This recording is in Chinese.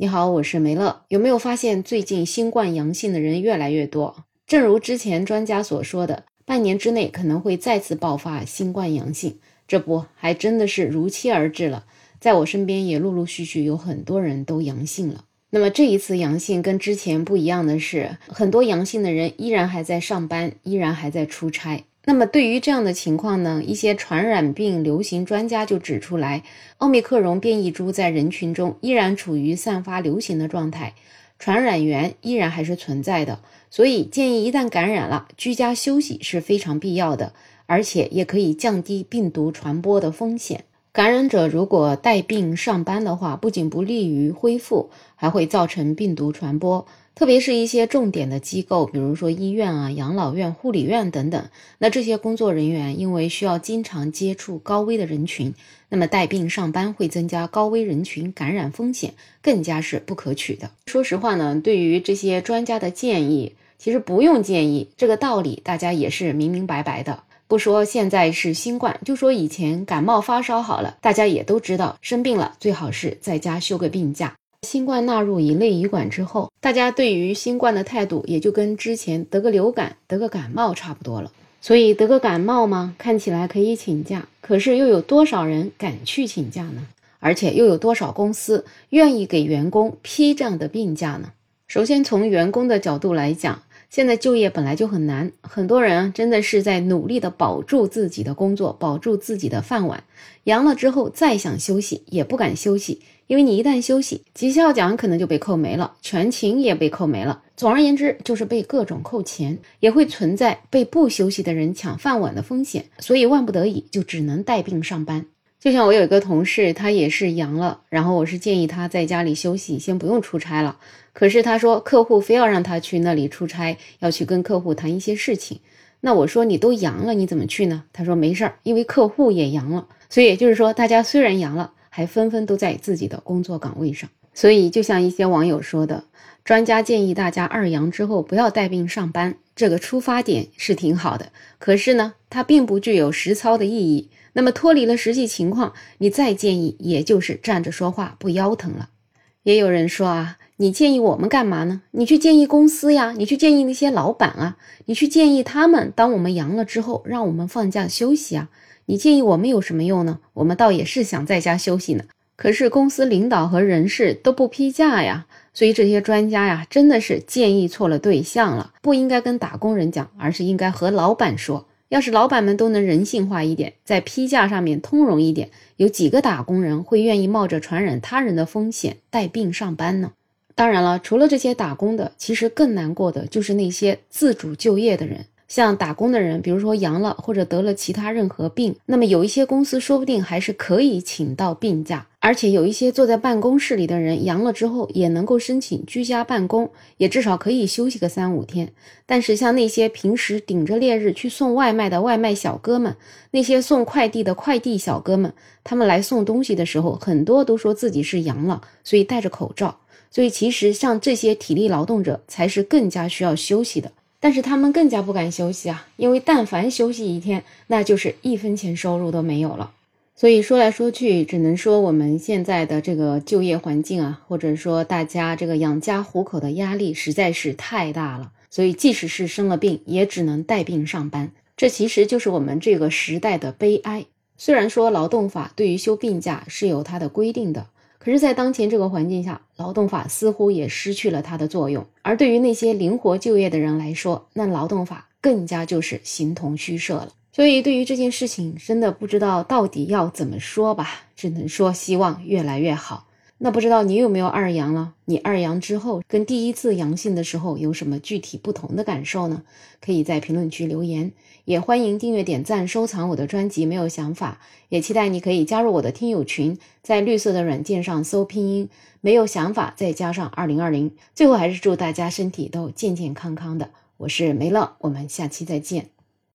你好，我是梅乐。有没有发现最近新冠阳性的人越来越多？正如之前专家所说的，半年之内可能会再次爆发新冠阳性，这不还真的是如期而至了。在我身边也陆陆续续有很多人都阳性了。那么这一次阳性跟之前不一样的是，很多阳性的人依然还在上班，依然还在出差。那么对于这样的情况呢，一些传染病流行专家就指出来，奥密克戎变异株在人群中依然处于散发流行的状态，传染源依然还是存在的，所以建议一旦感染了，居家休息是非常必要的，而且也可以降低病毒传播的风险。感染者如果带病上班的话，不仅不利于恢复，还会造成病毒传播。特别是一些重点的机构，比如说医院啊、养老院、护理院等等，那这些工作人员因为需要经常接触高危的人群，那么带病上班会增加高危人群感染风险，更加是不可取的。说实话呢，对于这些专家的建议，其实不用建议，这个道理大家也是明明白白的。不说现在是新冠，就说以前感冒发烧好了，大家也都知道，生病了最好是在家休个病假。新冠纳入乙类乙管之后，大家对于新冠的态度也就跟之前得个流感、得个感冒差不多了。所以得个感冒嘛，看起来可以请假，可是又有多少人敢去请假呢？而且又有多少公司愿意给员工批这样的病假呢？首先从员工的角度来讲。现在就业本来就很难，很多人真的是在努力的保住自己的工作，保住自己的饭碗。阳了之后再想休息也不敢休息，因为你一旦休息，绩效奖可能就被扣没了，全勤也被扣没了。总而言之，就是被各种扣钱，也会存在被不休息的人抢饭碗的风险。所以万不得已就只能带病上班。就像我有一个同事，他也是阳了，然后我是建议他在家里休息，先不用出差了。可是他说客户非要让他去那里出差，要去跟客户谈一些事情。那我说你都阳了，你怎么去呢？他说没事儿，因为客户也阳了。所以也就是说，大家虽然阳了，还纷纷都在自己的工作岗位上。所以就像一些网友说的，专家建议大家二阳之后不要带病上班，这个出发点是挺好的。可是呢，它并不具有实操的意义。那么脱离了实际情况，你再建议，也就是站着说话不腰疼了。也有人说啊。你建议我们干嘛呢？你去建议公司呀，你去建议那些老板啊，你去建议他们，当我们阳了之后，让我们放假休息啊。你建议我们有什么用呢？我们倒也是想在家休息呢，可是公司领导和人事都不批假呀。所以这些专家呀，真的是建议错了对象了，不应该跟打工人讲，而是应该和老板说。要是老板们都能人性化一点，在批假上面通融一点，有几个打工人会愿意冒着传染他人的风险带病上班呢？当然了，除了这些打工的，其实更难过的就是那些自主就业的人。像打工的人，比如说阳了或者得了其他任何病，那么有一些公司说不定还是可以请到病假，而且有一些坐在办公室里的人阳了之后也能够申请居家办公，也至少可以休息个三五天。但是像那些平时顶着烈日去送外卖的外卖小哥们，那些送快递的快递小哥们，他们来送东西的时候，很多都说自己是阳了，所以戴着口罩。所以其实像这些体力劳动者才是更加需要休息的，但是他们更加不敢休息啊，因为但凡休息一天，那就是一分钱收入都没有了。所以说来说去，只能说我们现在的这个就业环境啊，或者说大家这个养家糊口的压力实在是太大了，所以即使是生了病，也只能带病上班。这其实就是我们这个时代的悲哀。虽然说劳动法对于休病假是有它的规定的。可是，在当前这个环境下，劳动法似乎也失去了它的作用。而对于那些灵活就业的人来说，那劳动法更加就是形同虚设了。所以，对于这件事情，真的不知道到底要怎么说吧，只能说希望越来越好。那不知道你有没有二阳了？你二阳之后跟第一次阳性的时候有什么具体不同的感受呢？可以在评论区留言，也欢迎订阅、点赞、收藏我的专辑。没有想法，也期待你可以加入我的听友群，在绿色的软件上搜拼音“没有想法”，再加上二零二零。最后还是祝大家身体都健健康康的。我是梅乐，我们下期再见。